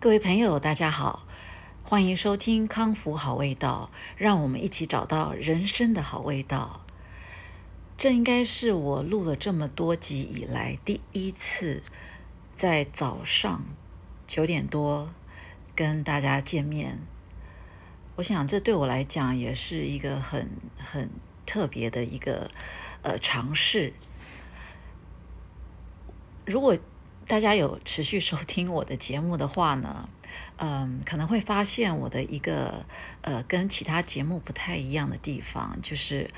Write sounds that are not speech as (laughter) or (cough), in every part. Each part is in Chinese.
各位朋友，大家好，欢迎收听康复好味道，让我们一起找到人生的好味道。这应该是我录了这么多集以来第一次在早上九点多跟大家见面。我想这对我来讲也是一个很很特别的一个呃尝试。如果大家有持续收听我的节目的话呢，嗯，可能会发现我的一个呃跟其他节目不太一样的地方，就是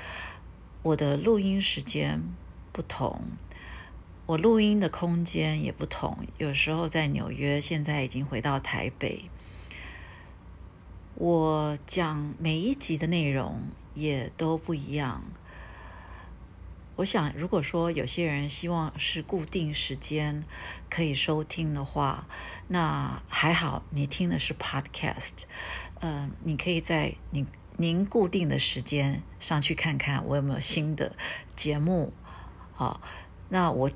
我的录音时间不同，我录音的空间也不同。有时候在纽约，现在已经回到台北。我讲每一集的内容也都不一样。我想，如果说有些人希望是固定时间可以收听的话，那还好，你听的是 podcast，嗯，你可以在你您固定的时间上去看看我有没有新的节目。好，那我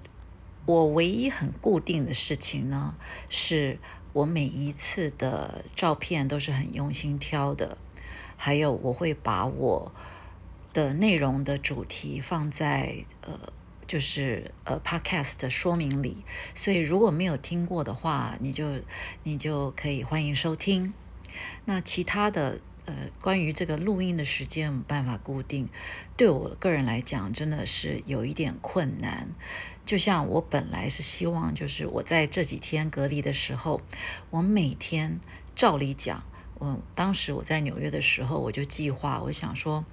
我唯一很固定的事情呢，是我每一次的照片都是很用心挑的，还有我会把我。的内容的主题放在呃，就是呃，podcast 的说明里，所以如果没有听过的话，你就你就可以欢迎收听。那其他的呃，关于这个录音的时间没办法固定，对我个人来讲真的是有一点困难。就像我本来是希望，就是我在这几天隔离的时候，我每天照理讲，我当时我在纽约的时候，我就计划，我想说。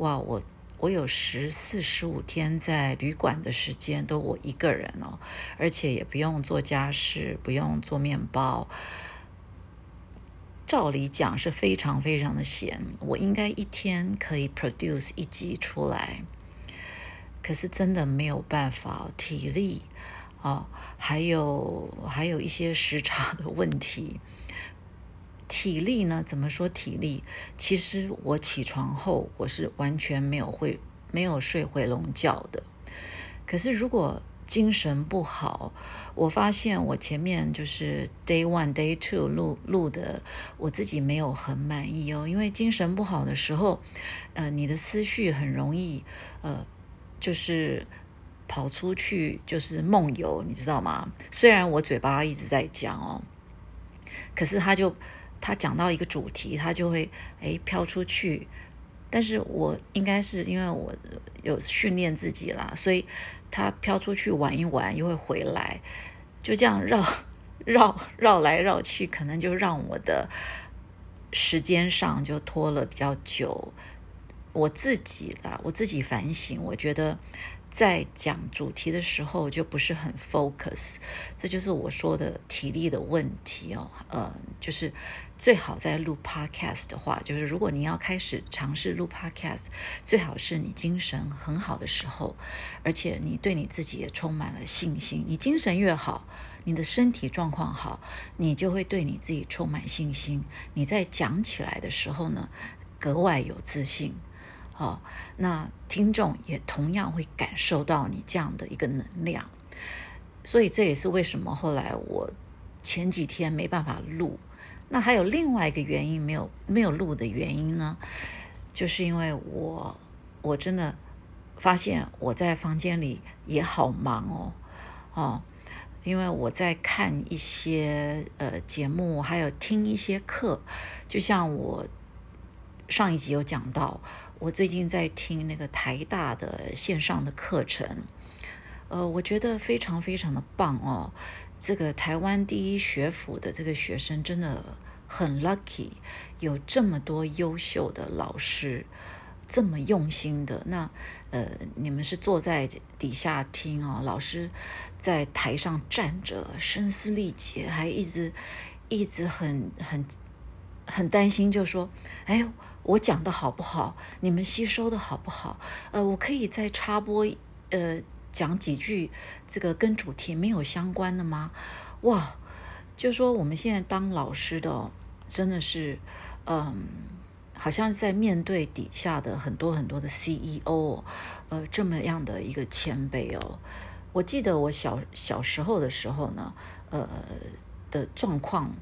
哇，我我有十四十五天在旅馆的时间都我一个人哦，而且也不用做家事，不用做面包。照理讲是非常非常的闲，我应该一天可以 produce 一集出来，可是真的没有办法，体力啊，还有还有一些时差的问题。体力呢？怎么说体力？其实我起床后，我是完全没有会没有睡回笼觉的。可是如果精神不好，我发现我前面就是 day one day two 录录的，我自己没有很满意哦。因为精神不好的时候，呃，你的思绪很容易呃，就是跑出去，就是梦游，你知道吗？虽然我嘴巴一直在讲哦，可是他就。他讲到一个主题，他就会哎飘出去，但是我应该是因为我有训练自己啦，所以他飘出去玩一玩又会回来，就这样绕绕绕来绕去，可能就让我的时间上就拖了比较久。我自己啦，我自己反省，我觉得。在讲主题的时候就不是很 focus，这就是我说的体力的问题哦。呃，就是最好在录 podcast 的话，就是如果你要开始尝试录 podcast，最好是你精神很好的时候，而且你对你自己也充满了信心。你精神越好，你的身体状况好，你就会对你自己充满信心。你在讲起来的时候呢，格外有自信。哦，那听众也同样会感受到你这样的一个能量，所以这也是为什么后来我前几天没办法录。那还有另外一个原因没有没有录的原因呢，就是因为我我真的发现我在房间里也好忙哦，哦，因为我在看一些呃节目，还有听一些课，就像我上一集有讲到。我最近在听那个台大的线上的课程，呃，我觉得非常非常的棒哦。这个台湾第一学府的这个学生真的很 lucky，有这么多优秀的老师，这么用心的。那呃，你们是坐在底下听哦，老师在台上站着，声嘶力竭，还一直一直很很很担心，就说：“哎。”我讲的好不好？你们吸收的好不好？呃，我可以再插播，呃，讲几句这个跟主题没有相关的吗？哇，就说我们现在当老师的，真的是，嗯，好像在面对底下的很多很多的 CEO，呃，这么样的一个前辈哦。我记得我小小时候的时候呢，呃的状况。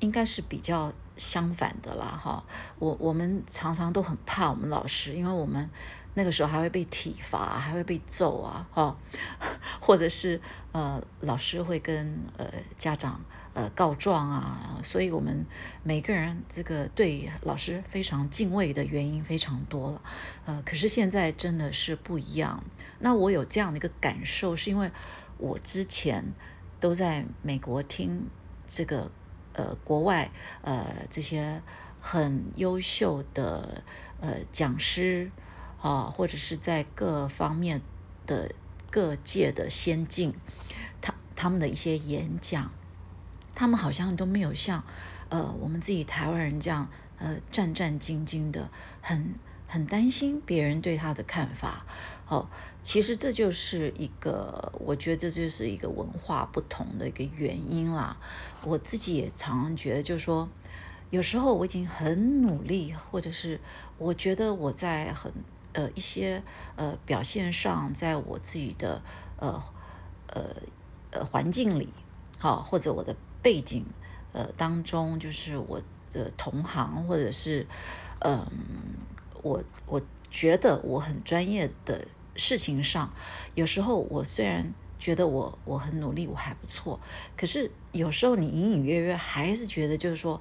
应该是比较相反的啦，哈。我我们常常都很怕我们老师，因为我们那个时候还会被体罚，还会被揍啊，哈，(laughs) 或者是呃老师会跟呃家长呃告状啊，所以我们每个人这个对老师非常敬畏的原因非常多了，呃，可是现在真的是不一样。那我有这样的一个感受，是因为我之前都在美国听这个。呃，国外呃这些很优秀的呃讲师啊，或者是在各方面的各界的先进，他他们的一些演讲，他们好像都没有像呃我们自己台湾人这样呃战战兢兢的很。很担心别人对他的看法，哦，其实这就是一个，我觉得这就是一个文化不同的一个原因啦。我自己也常常觉得，就是说，有时候我已经很努力，或者是我觉得我在很呃一些呃表现上，在我自己的呃呃呃环境里，好，或者我的背景呃当中，就是我的同行，或者是嗯。我我觉得我很专业的事情上，有时候我虽然觉得我我很努力，我还不错，可是有时候你隐隐约约还是觉得就是说，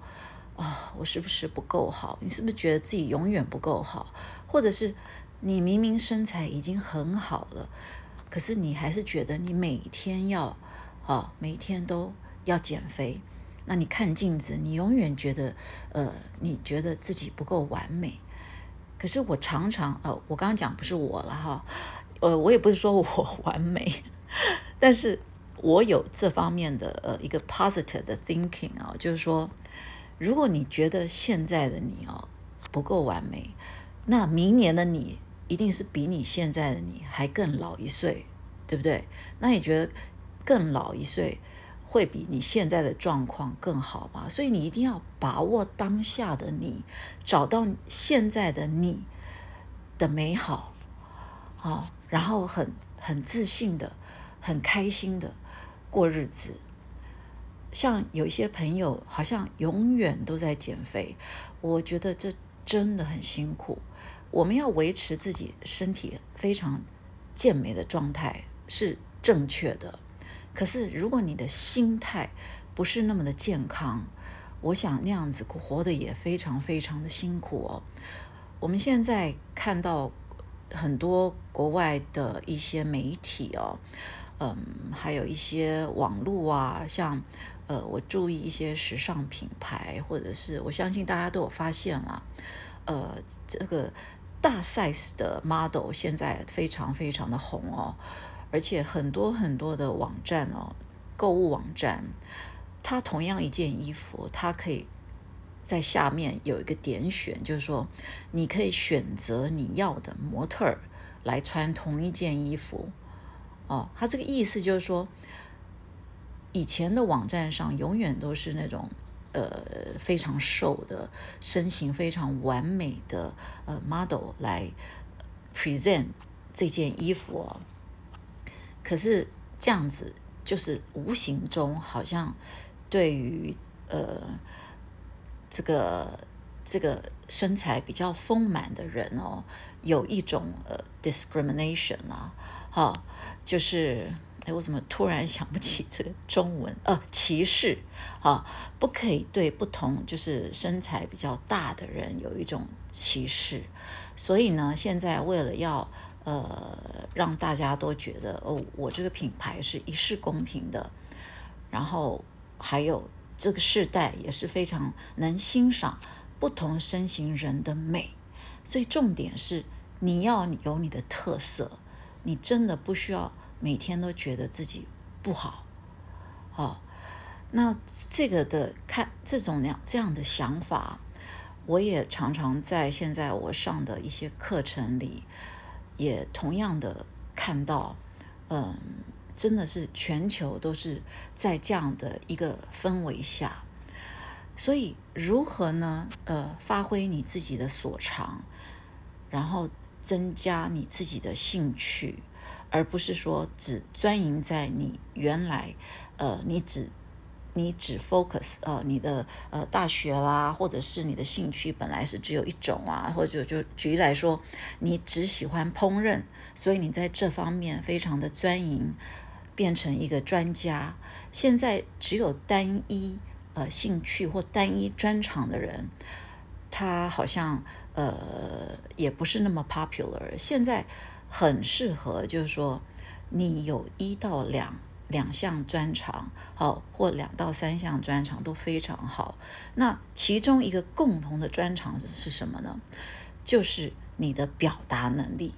啊，我是不是不够好？你是不是觉得自己永远不够好？或者是你明明身材已经很好了，可是你还是觉得你每天要啊，每天都要减肥？那你看镜子，你永远觉得呃，你觉得自己不够完美。可是我常常呃，我刚刚讲不是我了哈，呃，我也不是说我 (laughs) 完美，但是我有这方面的呃一个 positive 的 thinking 啊，就是说，如果你觉得现在的你哦不够完美，那明年的你一定是比你现在的你还更老一岁，对不对？那你觉得更老一岁？会比你现在的状况更好吗？所以你一定要把握当下的你，找到现在的你的美好，好，然后很很自信的、很开心的过日子。像有一些朋友好像永远都在减肥，我觉得这真的很辛苦。我们要维持自己身体非常健美的状态是正确的。可是，如果你的心态不是那么的健康，我想那样子活得也非常非常的辛苦哦。我们现在看到很多国外的一些媒体哦，嗯，还有一些网络啊，像呃，我注意一些时尚品牌，或者是我相信大家都有发现了，呃，这个大 size 的 model 现在非常非常的红哦。而且很多很多的网站哦，购物网站，它同样一件衣服，它可以在下面有一个点选，就是说你可以选择你要的模特儿来穿同一件衣服。哦，它这个意思就是说，以前的网站上永远都是那种呃非常瘦的身形非常完美的呃 model 来 present 这件衣服。可是这样子，就是无形中好像对于呃这个这个身材比较丰满的人哦，有一种呃 discrimination 啊，哈，就是哎，我怎么突然想不起这个中文？呃，歧视啊，不可以对不同就是身材比较大的人有一种歧视。所以呢，现在为了要呃，让大家都觉得哦，我这个品牌是一视公平的，然后还有这个世代也是非常能欣赏不同身形人的美，所以重点是你要有你的特色，你真的不需要每天都觉得自己不好，好，那这个的看这种样这样的想法，我也常常在现在我上的一些课程里。也同样的看到，嗯，真的是全球都是在这样的一个氛围下，所以如何呢？呃，发挥你自己的所长，然后增加你自己的兴趣，而不是说只专营在你原来，呃，你只你只 focus 呃你的呃大学啦，或者是你的兴趣本来是只有一种啊，或者就举例来说，你只喜欢烹饪，所以你在这方面非常的专营，变成一个专家。现在只有单一呃兴趣或单一专长的人，他好像呃也不是那么 popular。现在很适合，就是说你有一到两。两项专长，好，或两到三项专长都非常好。那其中一个共同的专长是什么呢？就是你的表达能力。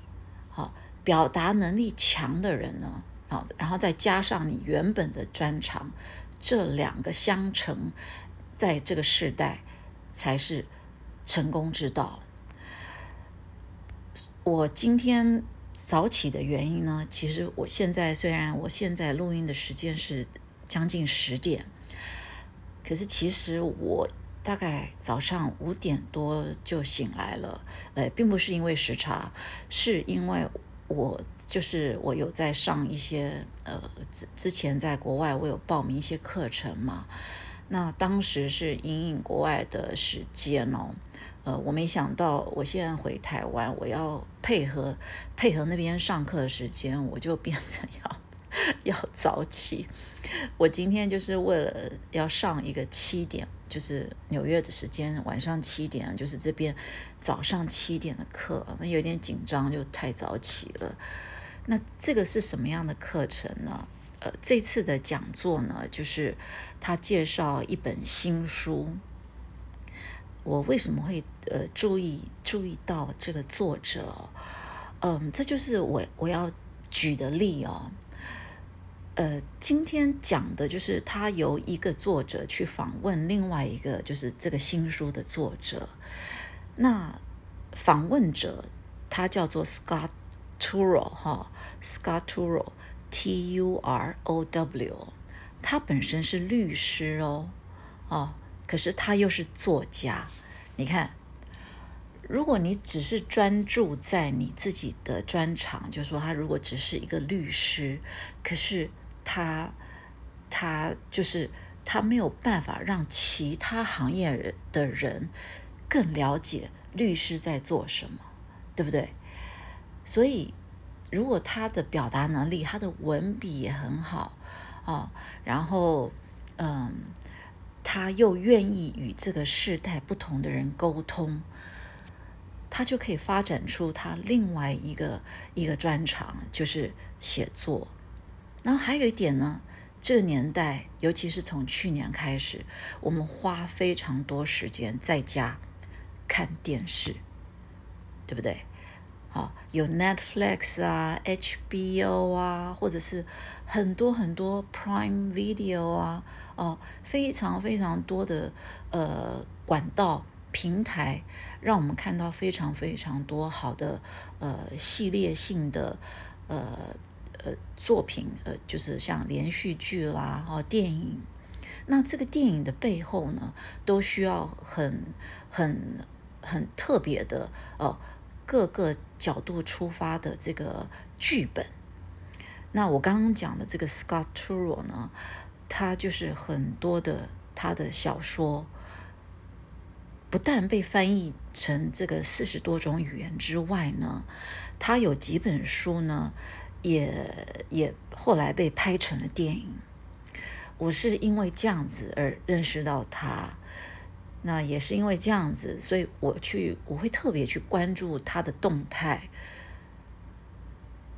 好，表达能力强的人呢，好，然后再加上你原本的专长，这两个相乘，在这个时代才是成功之道。我今天。早起的原因呢？其实我现在虽然我现在录音的时间是将近十点，可是其实我大概早上五点多就醒来了。呃，并不是因为时差，是因为我就是我有在上一些呃之之前在国外我有报名一些课程嘛。那当时是隐隐国外的时间哦。呃，我没想到，我现在回台湾，我要配合配合那边上课的时间，我就变成要要早起。我今天就是为了要上一个七点，就是纽约的时间，晚上七点，就是这边早上七点的课，那有点紧张，就太早起了。那这个是什么样的课程呢？呃，这次的讲座呢，就是他介绍一本新书。我为什么会呃注意注意到这个作者？嗯，这就是我我要举的例哦。呃，今天讲的就是他由一个作者去访问另外一个，就是这个新书的作者。那访问者他叫做 Scott Turo 哈，Scott T U R O W，他本身是律师哦，哦。可是他又是作家，你看，如果你只是专注在你自己的专长，就是说他如果只是一个律师，可是他他就是他没有办法让其他行业的人更了解律师在做什么，对不对？所以，如果他的表达能力，他的文笔也很好啊，然后嗯。他又愿意与这个世代不同的人沟通，他就可以发展出他另外一个一个专长，就是写作。然后还有一点呢，这个年代，尤其是从去年开始，我们花非常多时间在家看电视，对不对？好，有 Netflix 啊，HBO 啊，或者是很多很多 Prime Video 啊，哦，非常非常多的呃管道平台，让我们看到非常非常多好的呃系列性的呃呃作品，呃，就是像连续剧啦，哦，电影。那这个电影的背后呢，都需要很很很特别的哦。各个角度出发的这个剧本，那我刚刚讲的这个 Scott Turow 呢，他就是很多的他的小说，不但被翻译成这个四十多种语言之外呢，他有几本书呢，也也后来被拍成了电影。我是因为这样子而认识到他。那也是因为这样子，所以我去我会特别去关注他的动态，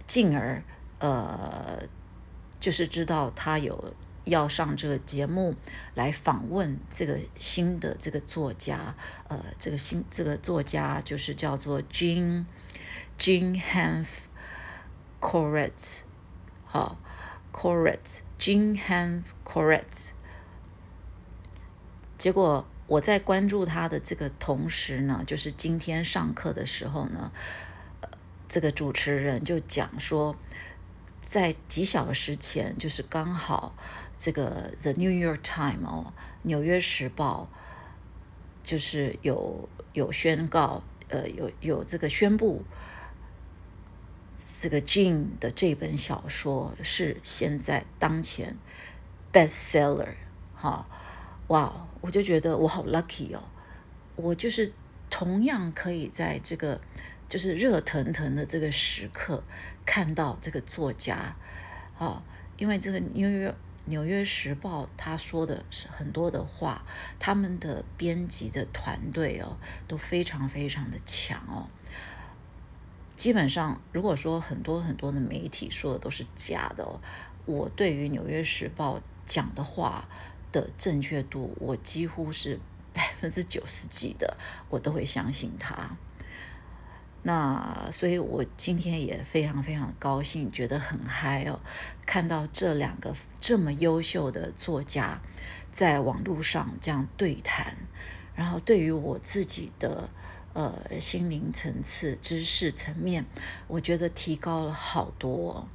进而呃，就是知道他有要上这个节目来访问这个新的这个作家，呃，这个新这个作家就是叫做 Jean Jean Hanf Coretz，好，Coretz Jean Hanf Coretz，结果。我在关注他的这个同时呢，就是今天上课的时候呢，呃这个主持人就讲说，在几小时前，就是刚好这个《The New York Times》哦，《纽约时报》就是有有宣告，呃，有有这个宣布，这个 Jean 的这本小说是现在当前 bestseller。哈，哇，我就觉得我好 lucky 哦，我就是同样可以在这个就是热腾腾的这个时刻看到这个作家，啊，因为这个纽约纽约时报他说的是很多的话，他们的编辑的团队哦都非常非常的强哦。基本上，如果说很多很多的媒体说的都是假的，我对于《纽约时报》讲的话的正确度，我几乎是百分之九十几的，我都会相信他。那所以，我今天也非常非常高兴，觉得很嗨哦，看到这两个这么优秀的作家在网络上这样对谈，然后对于我自己的。呃，心灵层次、知识层面，我觉得提高了好多。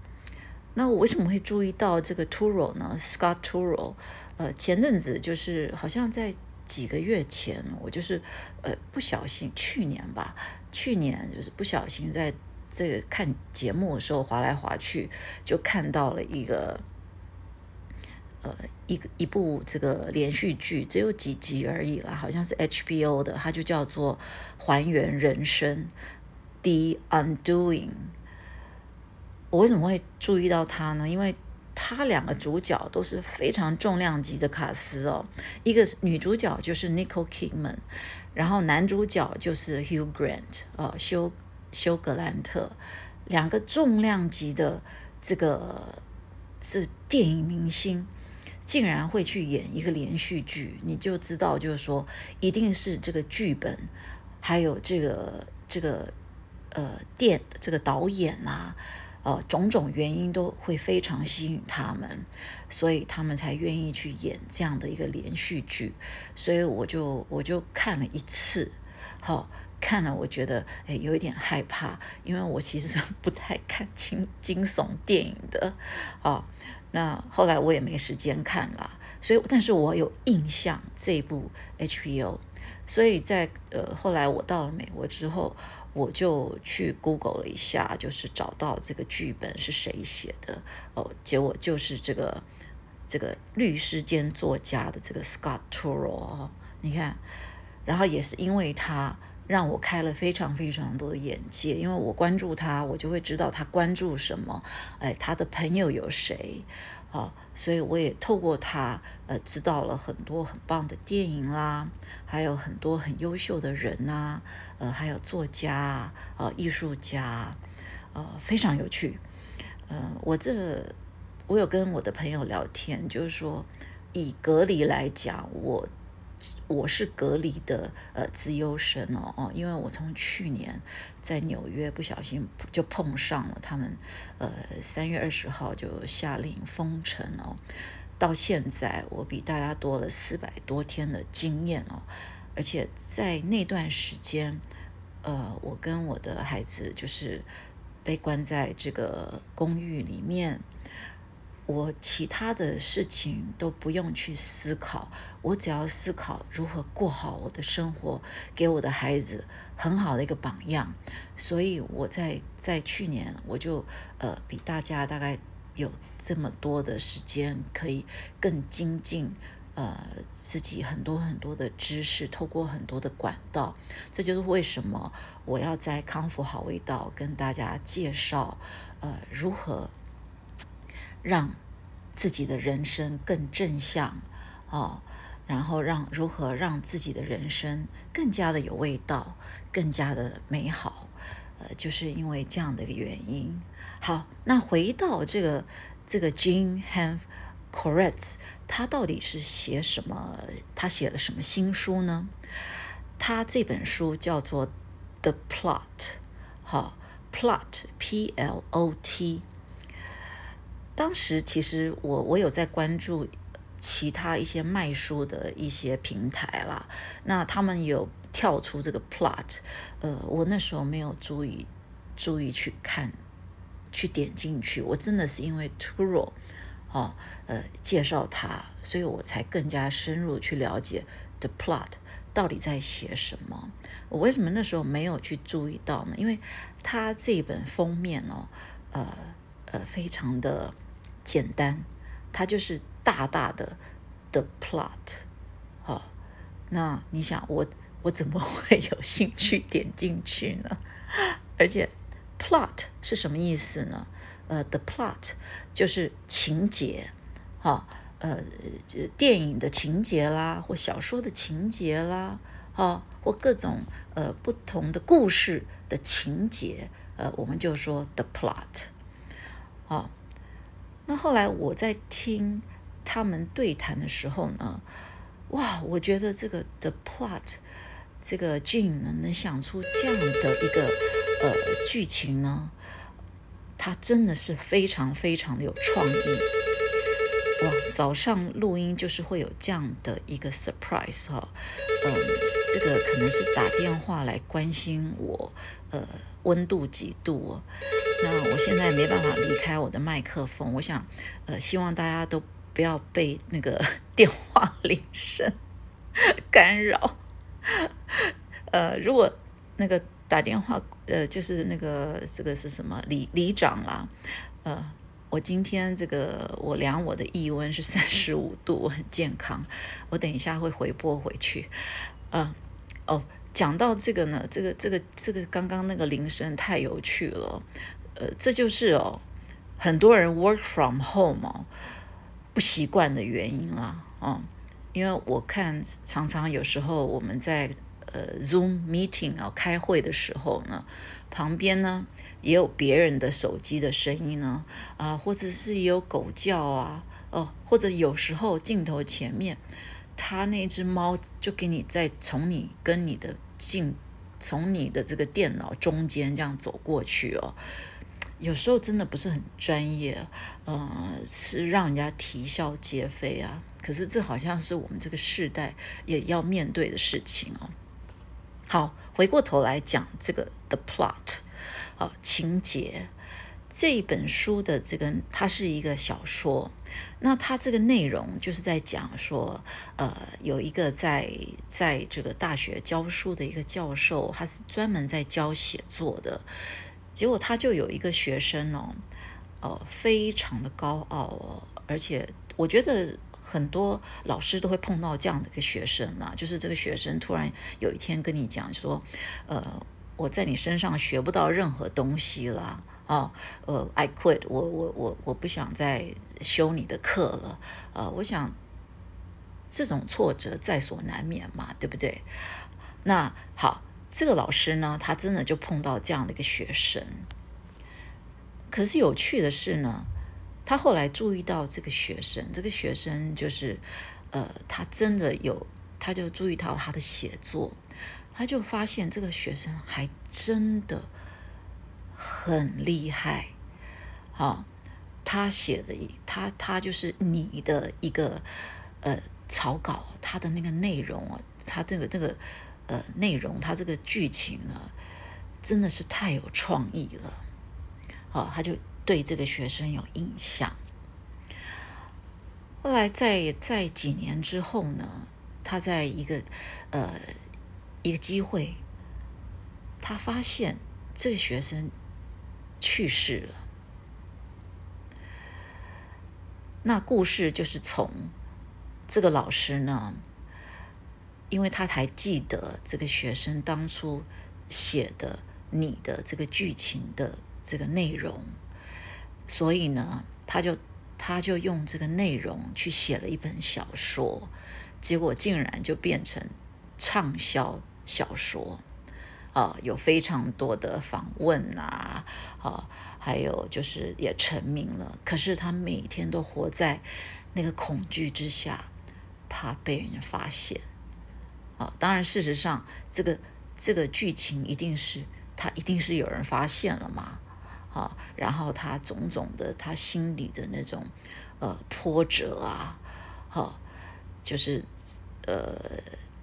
那我为什么会注意到这个 Turo 呢？Scott Turo，呃，前阵子就是好像在几个月前，我就是呃不小心，去年吧，去年就是不小心在这个看节目的时候划来划去，就看到了一个。呃，一个一部这个连续剧只有几集而已啦，好像是 HBO 的，它就叫做《还原人生》The Undoing。我为什么会注意到他呢？因为他两个主角都是非常重量级的卡司哦，一个女主角就是 Nicole Kidman，然后男主角就是 Hugh Grant，呃，休休格兰特，两个重量级的这个是电影明星。竟然会去演一个连续剧，你就知道，就是说，一定是这个剧本，还有这个这个呃电这个导演呐，呃种种原因都会非常吸引他们，所以他们才愿意去演这样的一个连续剧。所以我就我就看了一次，好看了，我觉得哎有一点害怕，因为我其实 (laughs) 不太看惊惊悚电影的啊。那后来我也没时间看了，所以但是我有印象这部 HBO，所以在呃后来我到了美国之后，我就去 Google 了一下，就是找到这个剧本是谁写的哦，结果就是这个这个律师兼作家的这个 Scott Turo 哦，你看，然后也是因为他。让我开了非常非常多的眼界，因为我关注他，我就会知道他关注什么，哎，他的朋友有谁，啊，所以我也透过他，呃，知道了很多很棒的电影啦，还有很多很优秀的人呐，呃，还有作家啊，艺术家，呃，非常有趣。嗯，我这我有跟我的朋友聊天，就是说以隔离来讲，我。我是隔离的呃自优生哦哦，因为我从去年在纽约不小心就碰上了他们，呃三月二十号就下令封城哦，到现在我比大家多了四百多天的经验哦，而且在那段时间，呃我跟我的孩子就是被关在这个公寓里面。我其他的事情都不用去思考，我只要思考如何过好我的生活，给我的孩子很好的一个榜样。所以我在在去年我就呃比大家大概有这么多的时间，可以更精进呃自己很多很多的知识，透过很多的管道。这就是为什么我要在康复好味道跟大家介绍呃如何。让自己的人生更正向哦，然后让如何让自己的人生更加的有味道，更加的美好，呃，就是因为这样的一个原因。好，那回到这个这个 Jean Han Corretz，他到底是写什么？他写了什么新书呢？他这本书叫做《The Plot》，好，Plot，P L O T。当时其实我我有在关注其他一些卖书的一些平台啦，那他们有跳出这个 plot，呃，我那时候没有注意注意去看，去点进去，我真的是因为 Turo，哦，呃，介绍他，所以我才更加深入去了解 the plot 到底在写什么。我为什么那时候没有去注意到呢？因为他这本封面哦，呃呃，非常的。简单，它就是大大的 The Plot，好，那你想我我怎么会有兴趣点进去呢？而且 Plot 是什么意思呢？呃，The Plot 就是情节，哈，呃，电影的情节啦，或小说的情节啦，哈，或各种呃不同的故事的情节，呃，我们就说 The Plot，好。那后来我在听他们对谈的时候呢，哇，我觉得这个 The plot，这个 Jane 呢能想出这样的一个呃剧情呢，他真的是非常非常的有创意。哇，早上录音就是会有这样的一个 surprise 哈，嗯，这个可能是打电话来关心我，呃，温度几度哦。那我现在没办法离开我的麦克风，我想，呃，希望大家都不要被那个 (laughs) 电话铃声 (laughs) 干扰。呃，如果那个打电话，呃，就是那个这个是什么里里长啦，呃，我今天这个我量我的腋温是三十五度，我很健康，我等一下会回拨回去。嗯，哦，讲到这个呢，这个这个这个刚刚那个铃声太有趣了。呃，这就是哦，很多人 work from home 哦不习惯的原因啦，哦，因为我看常常有时候我们在呃 Zoom meeting 啊开会的时候呢，旁边呢也有别人的手机的声音呢，啊，或者是也有狗叫啊，哦，或者有时候镜头前面，他那只猫就给你在从你跟你的镜，从你的这个电脑中间这样走过去哦。有时候真的不是很专业，嗯，是让人家啼笑皆非啊。可是这好像是我们这个世代也要面对的事情哦。好，回过头来讲这个 the plot，啊，情节。这本书的这个它是一个小说，那它这个内容就是在讲说，呃，有一个在在这个大学教书的一个教授，他是专门在教写作的。结果他就有一个学生哦，呃，非常的高傲哦，而且我觉得很多老师都会碰到这样的一个学生啊，就是这个学生突然有一天跟你讲说，呃，我在你身上学不到任何东西了啊，呃，I quit，我我我我不想再修你的课了，呃，我想这种挫折在所难免嘛，对不对？那好。这个老师呢，他真的就碰到这样的一个学生。可是有趣的是呢，他后来注意到这个学生，这个学生就是，呃，他真的有，他就注意到他的写作，他就发现这个学生还真的很厉害。好，他写的，他他就是你的一个呃草稿，他的那个内容啊，他这个这个。呃，内容他这个剧情呢，真的是太有创意了，哦，他就对这个学生有印象。后来在在几年之后呢，他在一个呃一个机会，他发现这个学生去世了。那故事就是从这个老师呢。因为他还记得这个学生当初写的你的这个剧情的这个内容，所以呢，他就他就用这个内容去写了一本小说，结果竟然就变成畅销小说啊！有非常多的访问啊，啊，还有就是也成名了。可是他每天都活在那个恐惧之下，怕被人发现。啊，当然，事实上，这个这个剧情一定是他一定是有人发现了嘛，啊，然后他种种的他心里的那种呃波折啊，哈，就是呃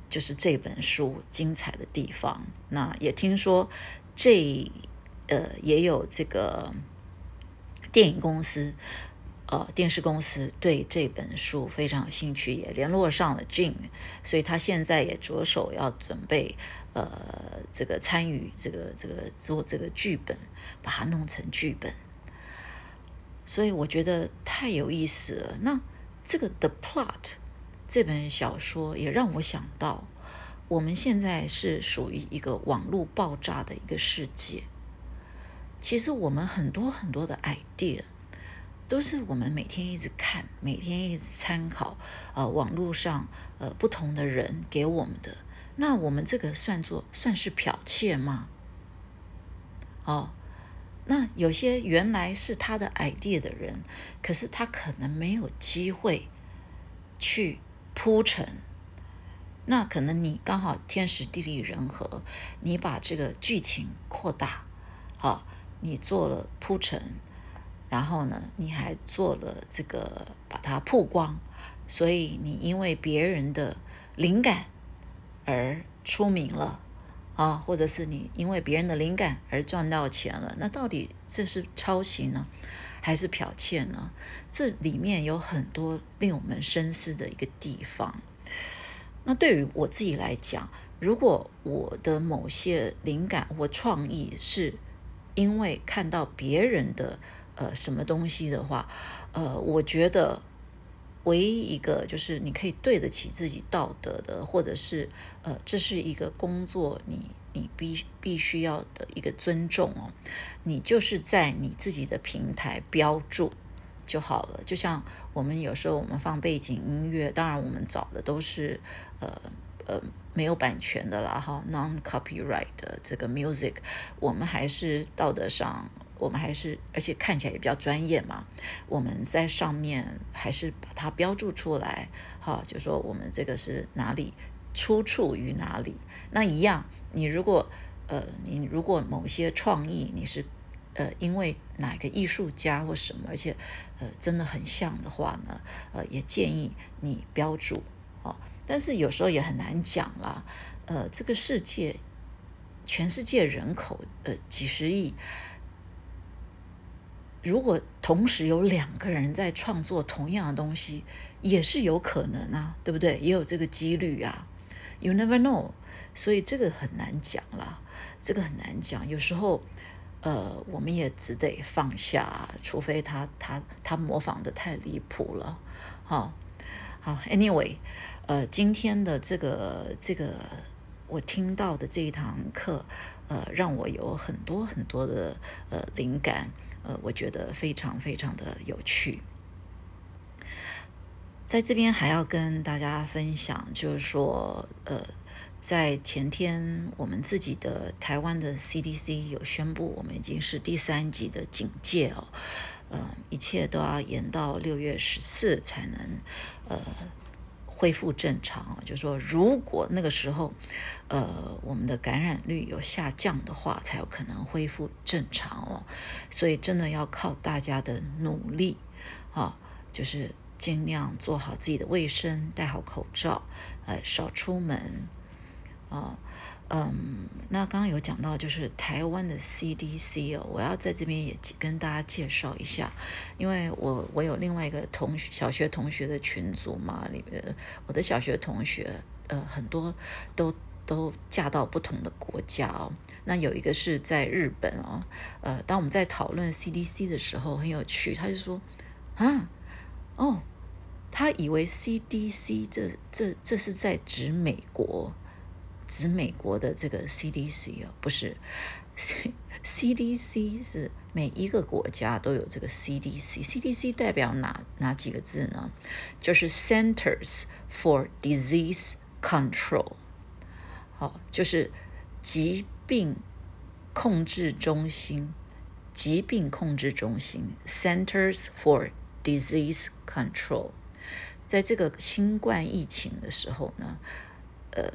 就是这本书精彩的地方。那也听说这呃也有这个电影公司。呃，电视公司对这本书非常有兴趣，也联络上了 Jane，所以他现在也着手要准备，呃，这个参与这个这个做这个剧本，把它弄成剧本。所以我觉得太有意思了。那这个 The Plot 这本小说也让我想到，我们现在是属于一个网络爆炸的一个世界。其实我们很多很多的 idea 都是我们每天一直看、每天一直参考，呃，网络上呃不同的人给我们的。那我们这个算作算是剽窃吗？哦，那有些原来是他的 idea 的人，可是他可能没有机会去铺陈。那可能你刚好天时地利人和，你把这个剧情扩大，好，你做了铺陈，然后呢，你还做了这个把它曝光，所以你因为别人的灵感而出名了。啊，或者是你因为别人的灵感而赚到钱了，那到底这是抄袭呢，还是剽窃呢？这里面有很多令我们深思的一个地方。那对于我自己来讲，如果我的某些灵感或创意是因为看到别人的呃什么东西的话，呃，我觉得。唯一一个就是你可以对得起自己道德的，或者是呃，这是一个工作，你你必必须要的一个尊重哦。你就是在你自己的平台标注就好了。就像我们有时候我们放背景音乐，当然我们找的都是呃呃没有版权的啦哈，non copyright 的这个 music，我们还是道德上。我们还是，而且看起来也比较专业嘛。我们在上面还是把它标注出来，哈，就说我们这个是哪里出处于哪里。那一样，你如果呃，你如果某些创意你是呃，因为哪个艺术家或什么，而且呃真的很像的话呢，呃，也建议你标注哦。但是有时候也很难讲啦，呃，这个世界，全世界人口呃几十亿。如果同时有两个人在创作同样的东西，也是有可能啊，对不对？也有这个几率啊，You never know，所以这个很难讲啦，这个很难讲。有时候，呃，我们也只得放下，除非他他他模仿的太离谱了，好，好，Anyway，呃，今天的这个这个我听到的这一堂课，呃，让我有很多很多的呃灵感。呃，我觉得非常非常的有趣。在这边还要跟大家分享，就是说，呃，在前天我们自己的台湾的 CDC 有宣布，我们已经是第三级的警戒哦，呃，一切都要延到六月十四才能，呃。恢复正常就是说，如果那个时候，呃，我们的感染率有下降的话，才有可能恢复正常哦。所以真的要靠大家的努力啊，就是尽量做好自己的卫生，戴好口罩，呃，少出门啊。嗯，那刚刚有讲到，就是台湾的 CDC 哦，我要在这边也跟大家介绍一下，因为我我有另外一个同学小学同学的群组嘛，里面我的小学同学呃很多都都嫁到不同的国家哦，那有一个是在日本哦，呃，当我们在讨论 CDC 的时候很有趣，他就说啊，哦，他以为 CDC 这这这是在指美国。指美国的这个 CDC 哦，不是，CDC 是每一个国家都有这个 CDC，CDC 代表哪哪几个字呢？就是 Centers for Disease Control，好，就是疾病控制中心，疾病控制中心 Centers for Disease Control，在这个新冠疫情的时候呢，呃。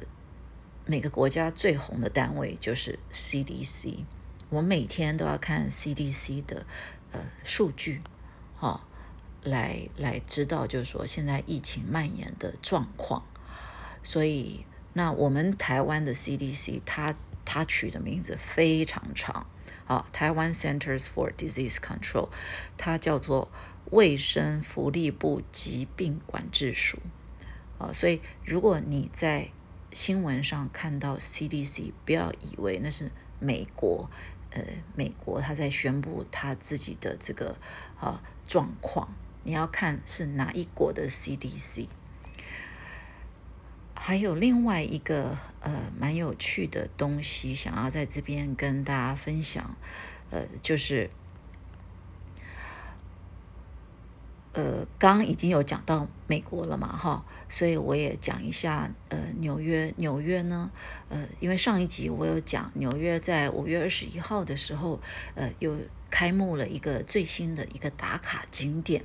每个国家最红的单位就是 CDC，我每天都要看 CDC 的呃数据，哈，来来知道就是说现在疫情蔓延的状况。所以那我们台湾的 CDC，它它取的名字非常长，啊，台湾 Centers for Disease Control，它叫做卫生福利部疾病管制署，啊，所以如果你在新闻上看到 CDC，不要以为那是美国，呃，美国他在宣布他自己的这个啊状况，你要看是哪一国的 CDC。还有另外一个呃蛮有趣的东西，想要在这边跟大家分享，呃，就是呃刚已经有讲到美国了嘛，哈，所以我也讲一下呃纽约。纽约呢，呃，因为上一集我有讲纽约在五月二十一号的时候，呃，又开幕了一个最新的一个打卡景点。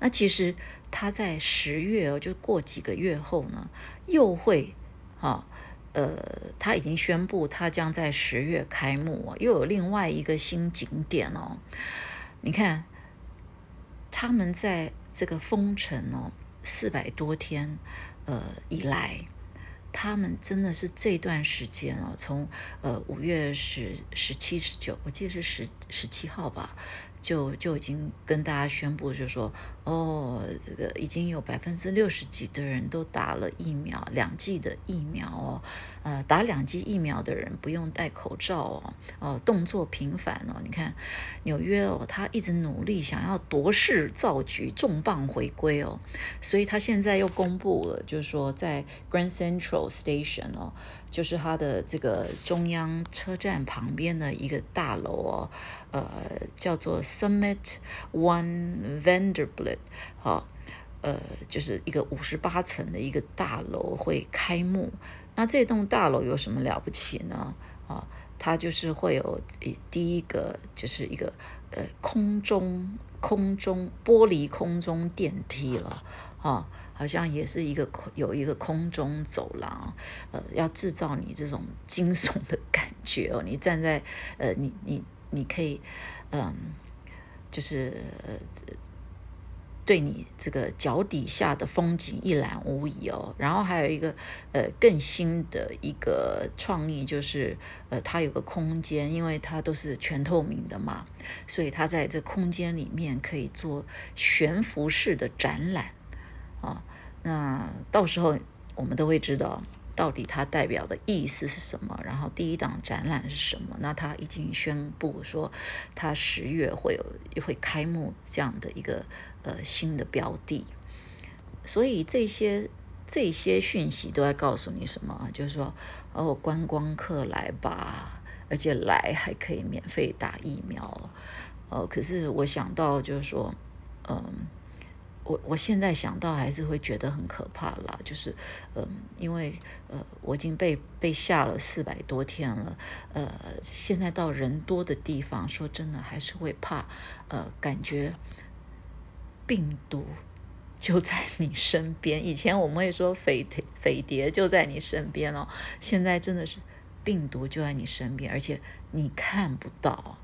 那其实他在十月哦，就过几个月后呢，又会，啊，呃，他已经宣布他将在十月开幕，又有另外一个新景点哦。你看，他们在这个封城哦四百多天，呃以来，他们真的是这段时间哦，从呃五月十十七十九，我记得是十十七号吧。就就已经跟大家宣布，就是说哦，这个已经有百分之六十几的人都打了疫苗，两剂的疫苗哦，呃，打两剂疫苗的人不用戴口罩哦，哦，动作频繁哦，你看纽约哦，他一直努力想要夺势造局，重磅回归哦，所以他现在又公布了，就是说在 Grand Central Station 哦，就是他的这个中央车站旁边的一个大楼哦，呃，叫做。Summit One Vanderbilt，好，呃，就是一个五十八层的一个大楼会开幕。那这栋大楼有什么了不起呢？啊，它就是会有第一个就是一个呃空中空中玻璃空中电梯了，啊，好像也是一个空有一个空中走廊，呃，要制造你这种 (laughs) 惊悚的感觉哦。你站在呃，你你你可以嗯。就是对你这个脚底下的风景一览无遗哦。然后还有一个呃更新的一个创意，就是呃它有个空间，因为它都是全透明的嘛，所以它在这空间里面可以做悬浮式的展览啊。那到时候我们都会知道。到底它代表的意思是什么？然后第一档展览是什么？那他已经宣布说，他十月会有会开幕这样的一个呃新的标的。所以这些这些讯息都在告诉你什么？就是说，哦，观光客来吧，而且来还可以免费打疫苗。呃，可是我想到就是说，嗯。我我现在想到还是会觉得很可怕啦，就是，嗯，因为呃，我已经被被吓了四百多天了，呃，现在到人多的地方，说真的还是会怕，呃，感觉病毒就在你身边。以前我们会说匪谍匪谍就在你身边哦，现在真的是病毒就在你身边，而且你看不到，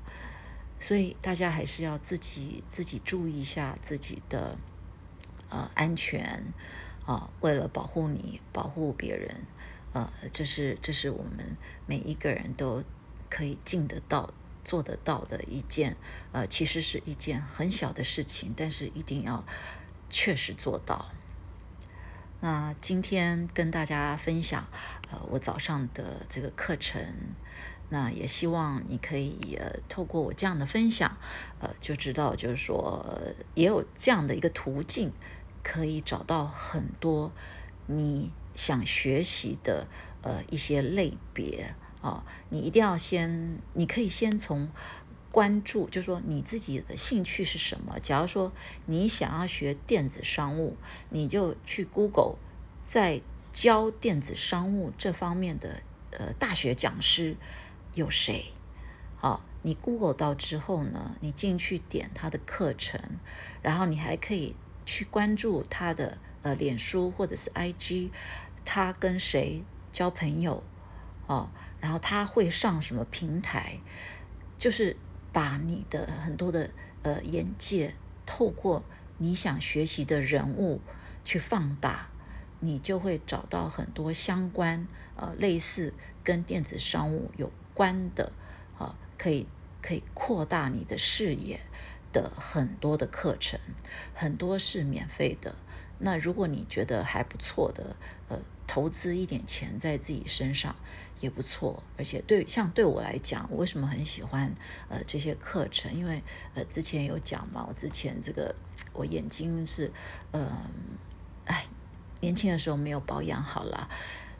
所以大家还是要自己自己注意一下自己的。呃，安全啊，为了保护你，保护别人，呃，这是这是我们每一个人都可以尽得到、做得到的一件，呃，其实是一件很小的事情，但是一定要确实做到。那今天跟大家分享，呃，我早上的这个课程，那也希望你可以呃，透过我这样的分享，呃，就知道就是说，也有这样的一个途径。可以找到很多你想学习的呃一些类别啊，你一定要先，你可以先从关注，就说你自己的兴趣是什么。假如说你想要学电子商务，你就去 Google，在教电子商务这方面的呃大学讲师有谁？好，你 Google 到之后呢，你进去点他的课程，然后你还可以。去关注他的呃脸书或者是 IG，他跟谁交朋友哦，然后他会上什么平台，就是把你的很多的呃眼界透过你想学习的人物去放大，你就会找到很多相关呃类似跟电子商务有关的啊，可以可以扩大你的视野。的很多的课程，很多是免费的。那如果你觉得还不错的，呃，投资一点钱在自己身上也不错。而且对像对我来讲，我为什么很喜欢呃这些课程？因为呃之前有讲嘛，我之前这个我眼睛是呃，哎，年轻的时候没有保养好了，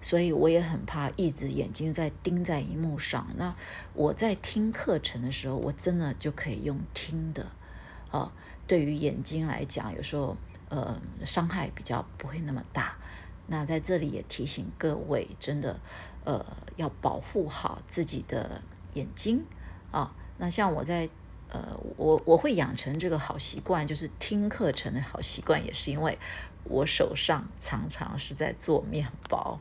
所以我也很怕一直眼睛在盯在荧幕上。那我在听课程的时候，我真的就可以用听的，哦，对于眼睛来讲，有时候呃伤害比较不会那么大。那在这里也提醒各位，真的呃要保护好自己的眼睛啊。那像我在。呃，我我会养成这个好习惯，就是听课程的好习惯，也是因为我手上常常是在做面包，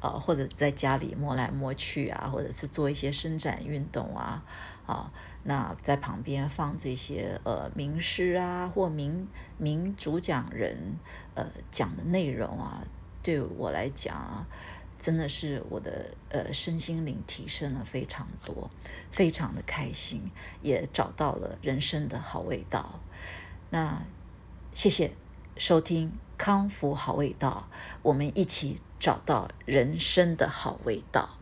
呃，或者在家里摸来摸去啊，或者是做一些伸展运动啊，啊，那在旁边放这些呃名师啊或名名主讲人呃讲的内容啊，对我来讲啊。真的是我的呃身心灵提升了非常多，非常的开心，也找到了人生的好味道。那谢谢收听康复好味道，我们一起找到人生的好味道。